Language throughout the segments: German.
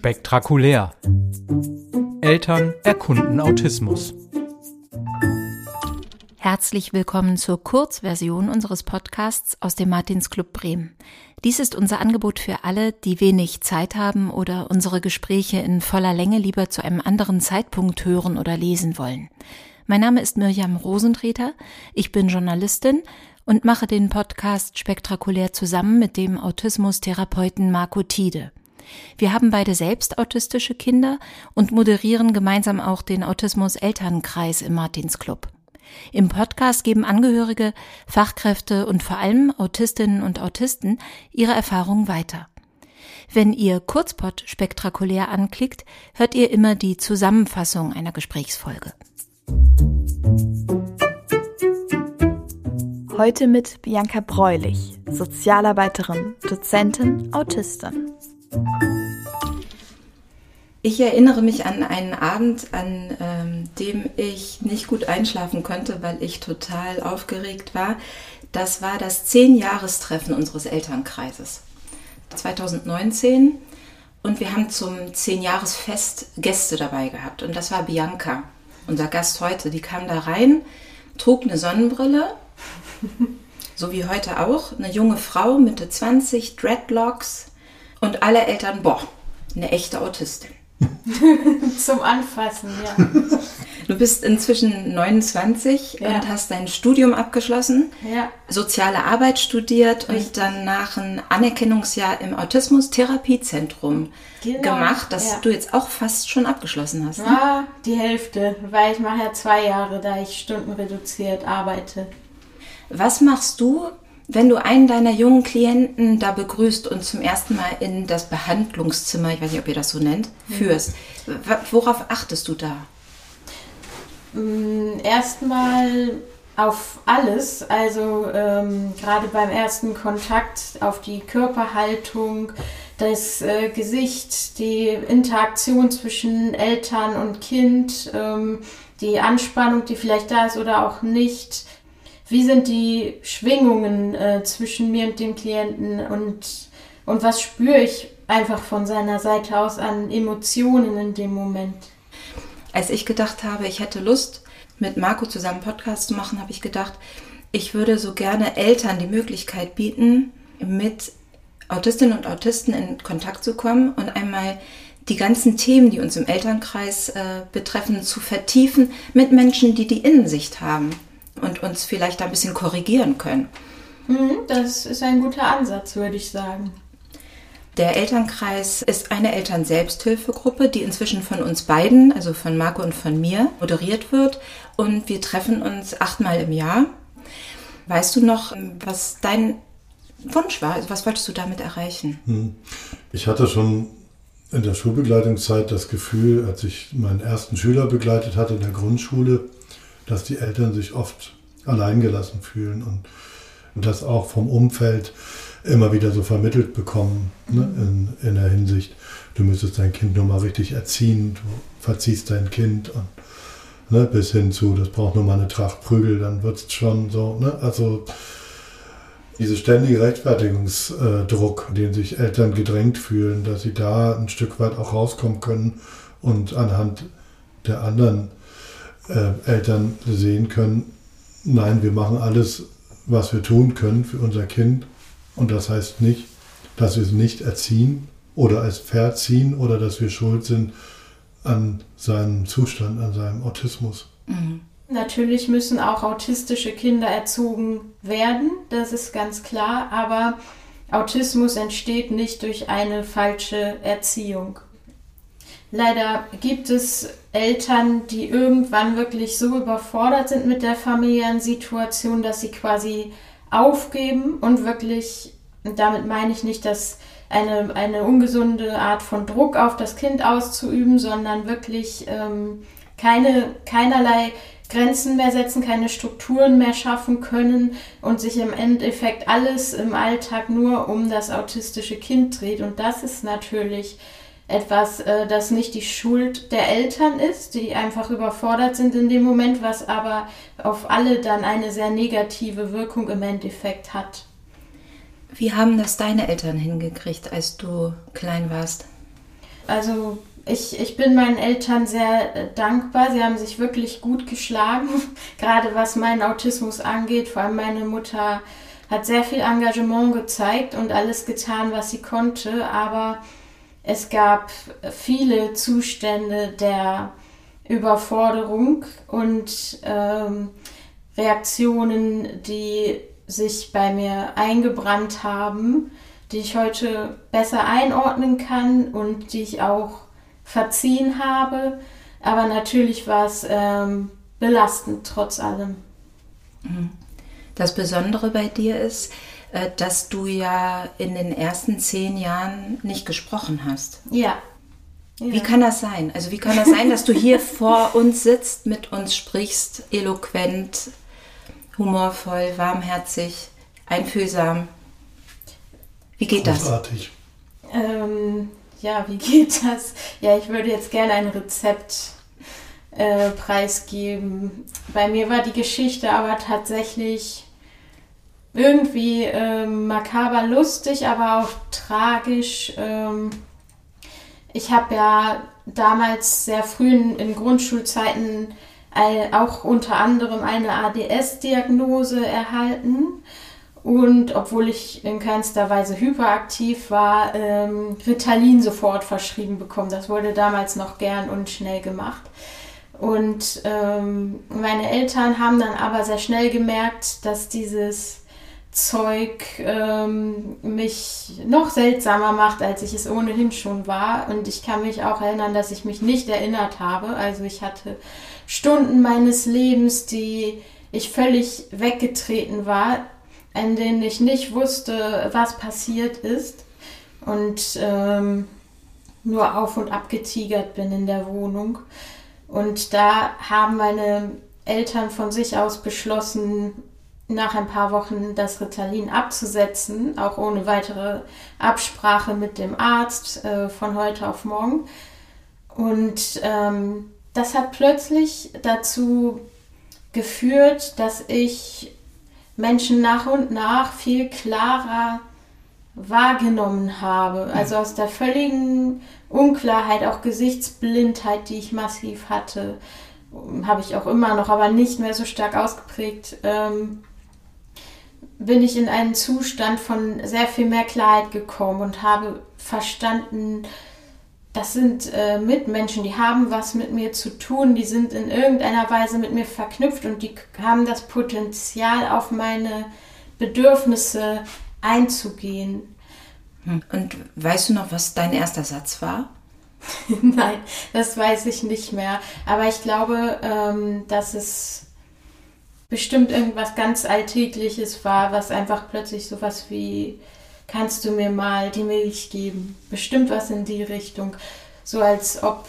Spektakulär. Eltern erkunden Autismus. Herzlich willkommen zur Kurzversion unseres Podcasts aus dem Martinsclub Bremen. Dies ist unser Angebot für alle, die wenig Zeit haben oder unsere Gespräche in voller Länge lieber zu einem anderen Zeitpunkt hören oder lesen wollen. Mein Name ist Mirjam Rosentreter, ich bin Journalistin und mache den Podcast spektakulär zusammen mit dem Autismustherapeuten Marco Tiede. Wir haben beide selbst autistische Kinder und moderieren gemeinsam auch den Autismus-Elternkreis im Martinsclub. Im Podcast geben Angehörige, Fachkräfte und vor allem Autistinnen und Autisten ihre Erfahrungen weiter. Wenn ihr Kurzpot spektakulär anklickt, hört ihr immer die Zusammenfassung einer Gesprächsfolge. Heute mit Bianca Bräulich, Sozialarbeiterin, Dozentin, Autistin. Ich erinnere mich an einen Abend, an ähm, dem ich nicht gut einschlafen konnte, weil ich total aufgeregt war. Das war das Zehn-Jahrestreffen unseres Elternkreises. 2019 und wir haben zum Zehn-Jahresfest Gäste dabei gehabt und das war Bianca, unser Gast heute. Die kam da rein, trug eine Sonnenbrille, so wie heute auch, eine junge Frau, Mitte 20, Dreadlocks und alle Eltern, boah, eine echte Autistin. Zum Anfassen, ja. Du bist inzwischen 29 ja. und hast dein Studium abgeschlossen, ja. soziale Arbeit studiert mhm. und danach ein Anerkennungsjahr im Autismus-Therapiezentrum genau. gemacht, das ja. du jetzt auch fast schon abgeschlossen hast. Ne? Ja, die Hälfte, weil ich mache ja zwei Jahre, da ich stundenreduziert arbeite. Was machst du, wenn du einen deiner jungen Klienten da begrüßt und zum ersten Mal in das Behandlungszimmer, ich weiß nicht, ob ihr das so nennt, führst, worauf achtest du da? Mm, erstmal auf alles, also ähm, gerade beim ersten Kontakt auf die Körperhaltung, das äh, Gesicht, die Interaktion zwischen Eltern und Kind, ähm, die Anspannung, die vielleicht da ist oder auch nicht, wie sind die Schwingungen äh, zwischen mir und dem Klienten und, und was spüre ich einfach von seiner Seite aus an Emotionen in dem Moment. Als ich gedacht habe, ich hätte Lust, mit Marco zusammen Podcast zu machen, habe ich gedacht, ich würde so gerne Eltern die Möglichkeit bieten, mit Autistinnen und Autisten in Kontakt zu kommen und einmal die ganzen Themen, die uns im Elternkreis äh, betreffen, zu vertiefen mit Menschen, die die Innensicht haben und uns vielleicht ein bisschen korrigieren können. Mhm, das ist ein guter Ansatz, würde ich sagen. Der Elternkreis ist eine Elternselbsthilfegruppe, die inzwischen von uns beiden, also von Marco und von mir, moderiert wird. Und wir treffen uns achtmal im Jahr. Weißt du noch, was dein Wunsch war? Also was wolltest du damit erreichen? Hm. Ich hatte schon in der Schulbegleitungszeit das Gefühl, als ich meinen ersten Schüler begleitet hatte in der Grundschule, dass die Eltern sich oft alleingelassen fühlen und, das auch vom Umfeld immer wieder so vermittelt bekommen, ne, in, in der Hinsicht, du müsstest dein Kind nur mal richtig erziehen, du verziehst dein Kind und ne, bis hin zu, das braucht nur mal eine Tracht Prügel, dann wird es schon so, ne, also dieser ständige Rechtfertigungsdruck, den sich Eltern gedrängt fühlen, dass sie da ein Stück weit auch rauskommen können und anhand der anderen äh, Eltern sehen können, nein, wir machen alles, was wir tun können für unser Kind. Und das heißt nicht, dass wir es nicht erziehen oder es verziehen oder dass wir schuld sind an seinem Zustand, an seinem Autismus. Mhm. Natürlich müssen auch autistische Kinder erzogen werden, das ist ganz klar, aber Autismus entsteht nicht durch eine falsche Erziehung. Leider gibt es Eltern, die irgendwann wirklich so überfordert sind mit der familiären Situation, dass sie quasi aufgeben und wirklich, damit meine ich nicht, dass eine, eine ungesunde Art von Druck auf das Kind auszuüben, sondern wirklich ähm, keine, keinerlei Grenzen mehr setzen, keine Strukturen mehr schaffen können und sich im Endeffekt alles im Alltag nur um das autistische Kind dreht. Und das ist natürlich etwas, äh, das nicht die Schuld der Eltern ist, die einfach überfordert sind in dem Moment, was aber auf alle dann eine sehr negative Wirkung im Endeffekt hat. Wie haben das deine Eltern hingekriegt, als du klein warst? Also ich, ich bin meinen Eltern sehr äh, dankbar. Sie haben sich wirklich gut geschlagen, gerade was meinen Autismus angeht. Vor allem meine Mutter hat sehr viel Engagement gezeigt und alles getan, was sie konnte. Aber es gab viele Zustände der Überforderung und ähm, Reaktionen, die sich bei mir eingebrannt haben, die ich heute besser einordnen kann und die ich auch verziehen habe. Aber natürlich war es ähm, belastend trotz allem. Mhm. Das Besondere bei dir ist, dass du ja in den ersten zehn Jahren nicht gesprochen hast. Ja. ja. Wie kann das sein? Also wie kann das sein, dass du hier vor uns sitzt, mit uns sprichst, eloquent, humorvoll, warmherzig, einfühlsam? Wie geht Großartig. das? Ähm, ja, wie geht das? Ja, ich würde jetzt gerne ein Rezept äh, preisgeben. Bei mir war die Geschichte aber tatsächlich irgendwie ähm, makaber lustig, aber auch tragisch. Ähm, ich habe ja damals sehr früh in, in Grundschulzeiten auch unter anderem eine ADS-Diagnose erhalten. Und obwohl ich in keinster Weise hyperaktiv war, ähm, Ritalin sofort verschrieben bekommen. Das wurde damals noch gern und schnell gemacht. Und ähm, meine Eltern haben dann aber sehr schnell gemerkt, dass dieses Zeug ähm, mich noch seltsamer macht, als ich es ohnehin schon war. Und ich kann mich auch erinnern, dass ich mich nicht erinnert habe. Also ich hatte Stunden meines Lebens, die ich völlig weggetreten war, in denen ich nicht wusste, was passiert ist. Und ähm, nur auf und ab getigert bin in der Wohnung. Und da haben meine Eltern von sich aus beschlossen, nach ein paar Wochen das Ritalin abzusetzen, auch ohne weitere Absprache mit dem Arzt äh, von heute auf morgen. Und ähm, das hat plötzlich dazu geführt, dass ich Menschen nach und nach viel klarer wahrgenommen habe. Also aus der völligen Unklarheit, auch Gesichtsblindheit, die ich massiv hatte, habe ich auch immer noch, aber nicht mehr so stark ausgeprägt, ähm, bin ich in einen Zustand von sehr viel mehr Klarheit gekommen und habe verstanden, das sind äh, Mitmenschen, die haben was mit mir zu tun, die sind in irgendeiner Weise mit mir verknüpft und die haben das Potenzial, auf meine Bedürfnisse einzugehen. Hm. Und weißt du noch, was dein erster Satz war? Nein, das weiß ich nicht mehr. Aber ich glaube, ähm, dass es bestimmt irgendwas ganz Alltägliches war, was einfach plötzlich sowas wie, kannst du mir mal die Milch geben? Bestimmt was in die Richtung. So als ob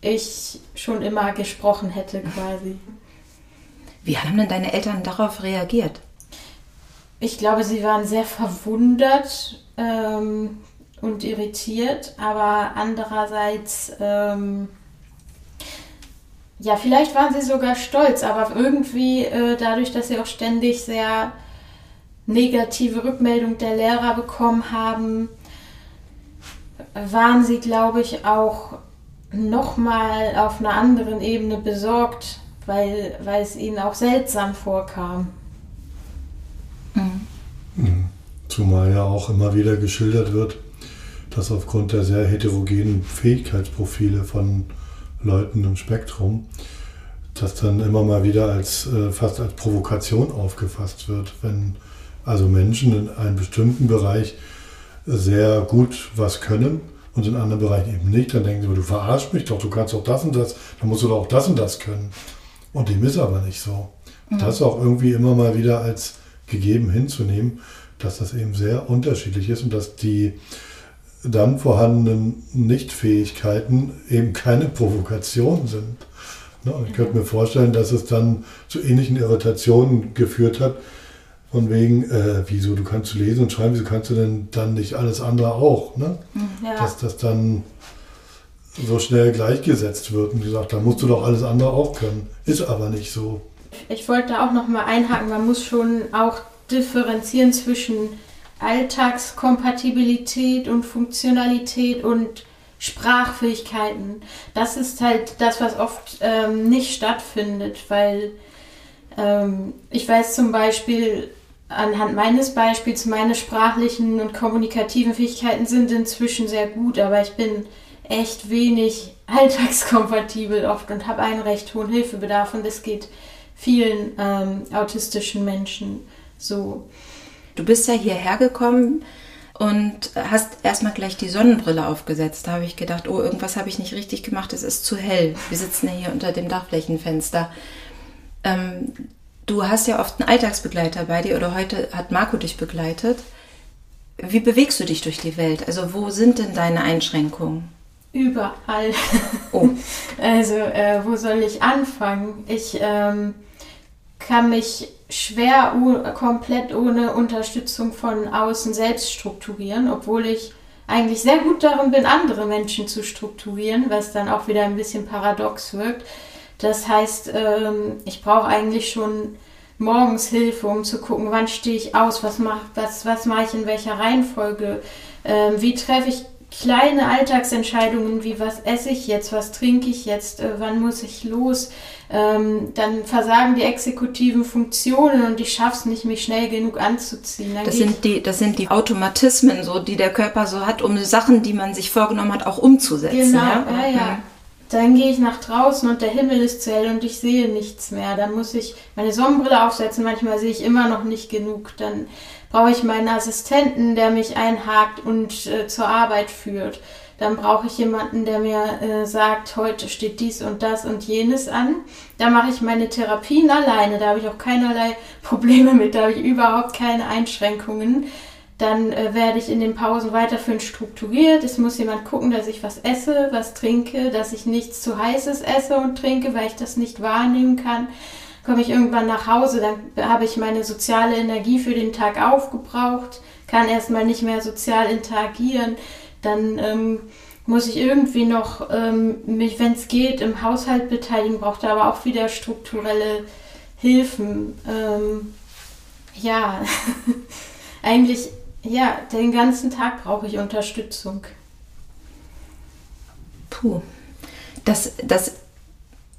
ich schon immer gesprochen hätte quasi. Wie haben denn deine Eltern darauf reagiert? Ich glaube, sie waren sehr verwundert ähm, und irritiert, aber andererseits ähm, ja, vielleicht waren sie sogar stolz, aber irgendwie äh, dadurch, dass sie auch ständig sehr negative Rückmeldung der Lehrer bekommen haben, waren sie, glaube ich, auch nochmal auf einer anderen Ebene besorgt, weil, weil es ihnen auch seltsam vorkam. Mhm. mhm. Zumal ja auch immer wieder geschildert wird, dass aufgrund der sehr heterogenen Fähigkeitsprofile von Leuten im Spektrum, das dann immer mal wieder als äh, fast als Provokation aufgefasst wird, wenn also Menschen in einem bestimmten Bereich sehr gut was können und in anderen Bereichen eben nicht, dann denken sie, du verarschst mich doch, du kannst auch das und das, dann musst du doch auch das und das können. Und dem ist aber nicht so. Mhm. Das auch irgendwie immer mal wieder als gegeben hinzunehmen, dass das eben sehr unterschiedlich ist und dass die dann vorhandenen Nichtfähigkeiten eben keine Provokation sind. Ne, ich könnte mir vorstellen, dass es dann zu ähnlichen Irritationen geführt hat, von wegen, äh, wieso, du kannst lesen und schreiben, wieso kannst du denn dann nicht alles andere auch? Ne? Mhm, ja. Dass das dann so schnell gleichgesetzt wird und gesagt, da musst du doch alles andere auch können. Ist aber nicht so. Ich wollte auch noch mal einhaken, man muss schon auch differenzieren zwischen Alltagskompatibilität und Funktionalität und Sprachfähigkeiten. Das ist halt das, was oft ähm, nicht stattfindet, weil ähm, ich weiß zum Beispiel anhand meines Beispiels, meine sprachlichen und kommunikativen Fähigkeiten sind inzwischen sehr gut, aber ich bin echt wenig alltagskompatibel oft und habe einen recht hohen Hilfebedarf und das geht vielen ähm, autistischen Menschen so. Du bist ja hierher gekommen und hast erstmal gleich die Sonnenbrille aufgesetzt. Da habe ich gedacht, oh, irgendwas habe ich nicht richtig gemacht, es ist zu hell. Wir sitzen ja hier unter dem Dachflächenfenster. Ähm, du hast ja oft einen Alltagsbegleiter bei dir oder heute hat Marco dich begleitet. Wie bewegst du dich durch die Welt? Also wo sind denn deine Einschränkungen? Überall. Oh. Also, äh, wo soll ich anfangen? Ich ähm, kann mich schwer komplett ohne Unterstützung von außen selbst strukturieren, obwohl ich eigentlich sehr gut darin bin, andere Menschen zu strukturieren, was dann auch wieder ein bisschen paradox wirkt. Das heißt, ähm, ich brauche eigentlich schon morgens Hilfe, um zu gucken, wann stehe ich aus, was mache was, was mach ich in welcher Reihenfolge, ähm, wie treffe ich kleine Alltagsentscheidungen wie was esse ich jetzt, was trinke ich jetzt, äh, wann muss ich los, ähm, dann versagen die exekutiven Funktionen und ich schaffe es nicht, mich schnell genug anzuziehen. das sind, die, das sind die Automatismen, so, die der Körper so hat, um Sachen, die man sich vorgenommen hat, auch umzusetzen. Genau, ja, ja. ja. Dann gehe ich nach draußen und der Himmel ist zu hell und ich sehe nichts mehr. Dann muss ich meine Sonnenbrille aufsetzen. Manchmal sehe ich immer noch nicht genug. Dann brauche ich meinen Assistenten, der mich einhakt und äh, zur Arbeit führt. Dann brauche ich jemanden, der mir äh, sagt, heute steht dies und das und jenes an. Da mache ich meine Therapien alleine. Da habe ich auch keinerlei Probleme mit. Da habe ich überhaupt keine Einschränkungen. Dann äh, werde ich in den Pausen weiterführend strukturiert. Es muss jemand gucken, dass ich was esse, was trinke, dass ich nichts zu heißes esse und trinke, weil ich das nicht wahrnehmen kann komme ich irgendwann nach Hause, dann habe ich meine soziale Energie für den Tag aufgebraucht, kann erstmal nicht mehr sozial interagieren, dann ähm, muss ich irgendwie noch ähm, mich, wenn es geht, im Haushalt beteiligen, braucht aber auch wieder strukturelle Hilfen. Ähm, ja, eigentlich, ja, den ganzen Tag brauche ich Unterstützung. Puh. Das, das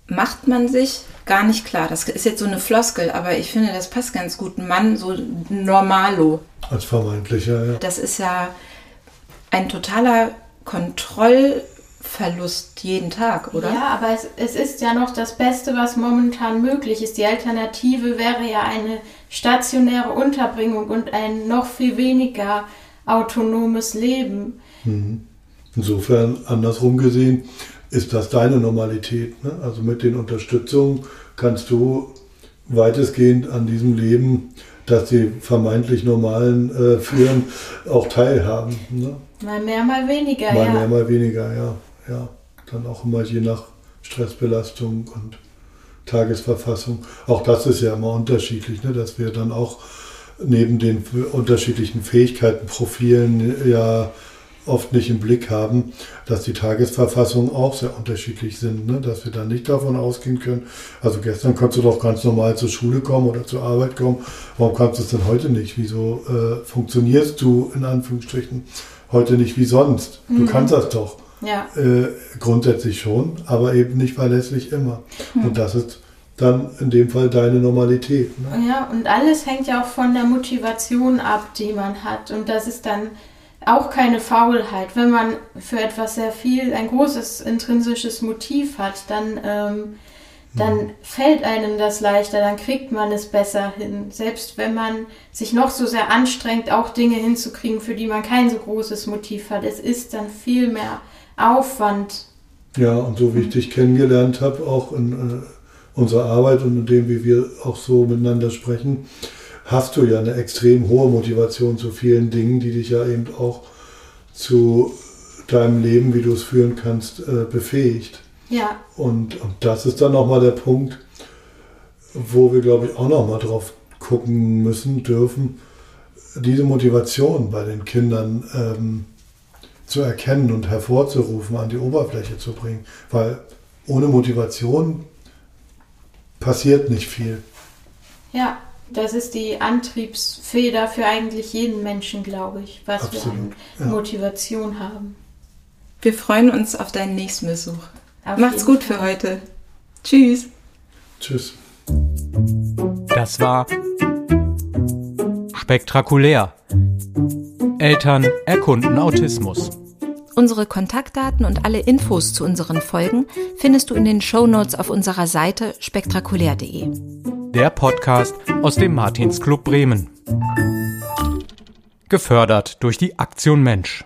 macht man sich gar nicht klar. Das ist jetzt so eine Floskel, aber ich finde, das passt ganz gut. Ein Mann, so normalo. Als vermeintlicher, ja. Das ist ja ein totaler Kontrollverlust jeden Tag, oder? Ja, aber es, es ist ja noch das Beste, was momentan möglich ist. Die Alternative wäre ja eine stationäre Unterbringung und ein noch viel weniger autonomes Leben. Mhm. Insofern, andersrum gesehen, ist das deine Normalität. Ne? Also mit den Unterstützungen kannst du weitestgehend an diesem Leben, das die vermeintlich normalen äh, führen, auch teilhaben. Ne? Mal mehr, mal weniger. Mal ja. mehr, mal weniger, ja. Ja. Dann auch immer je nach Stressbelastung und Tagesverfassung. Auch das ist ja immer unterschiedlich, ne? dass wir dann auch neben den unterschiedlichen Fähigkeitenprofilen ja oft nicht im Blick haben, dass die Tagesverfassungen auch sehr unterschiedlich sind, ne? dass wir dann nicht davon ausgehen können, also gestern konntest du doch ganz normal zur Schule kommen oder zur Arbeit kommen, warum kannst du es denn heute nicht? Wieso äh, funktionierst du in Anführungsstrichen heute nicht wie sonst? Du mhm. kannst das doch. Ja. Äh, grundsätzlich schon, aber eben nicht verlässlich immer. Mhm. Und das ist dann in dem Fall deine Normalität. Ne? Ja, und alles hängt ja auch von der Motivation ab, die man hat. Und das ist dann auch keine Faulheit. Wenn man für etwas sehr viel, ein großes intrinsisches Motiv hat, dann, ähm, dann mhm. fällt einem das leichter, dann kriegt man es besser hin. Selbst wenn man sich noch so sehr anstrengt, auch Dinge hinzukriegen, für die man kein so großes Motiv hat. Es ist dann viel mehr Aufwand. Ja, und so wie ich dich kennengelernt habe, auch in äh, unserer Arbeit und in dem, wie wir auch so miteinander sprechen, hast du ja eine extrem hohe Motivation zu vielen Dingen, die dich ja eben auch zu deinem Leben, wie du es führen kannst, äh, befähigt. Ja. Und, und das ist dann nochmal der Punkt, wo wir, glaube ich, auch nochmal drauf gucken müssen, dürfen, diese Motivation bei den Kindern ähm, zu erkennen und hervorzurufen, an die Oberfläche zu bringen. Weil ohne Motivation passiert nicht viel. Ja, das ist die Antriebsfeder für eigentlich jeden Menschen, glaube ich, was Absolut, wir an ja. Motivation haben. Wir freuen uns auf deinen nächsten Besuch. Auf Macht's gut Fall. für heute. Tschüss. Tschüss. Das war spektakulär. Eltern erkunden Autismus. Unsere Kontaktdaten und alle Infos zu unseren Folgen findest du in den Shownotes auf unserer Seite spektakulär.de. Der Podcast aus dem Martinsclub Bremen. Gefördert durch die Aktion Mensch.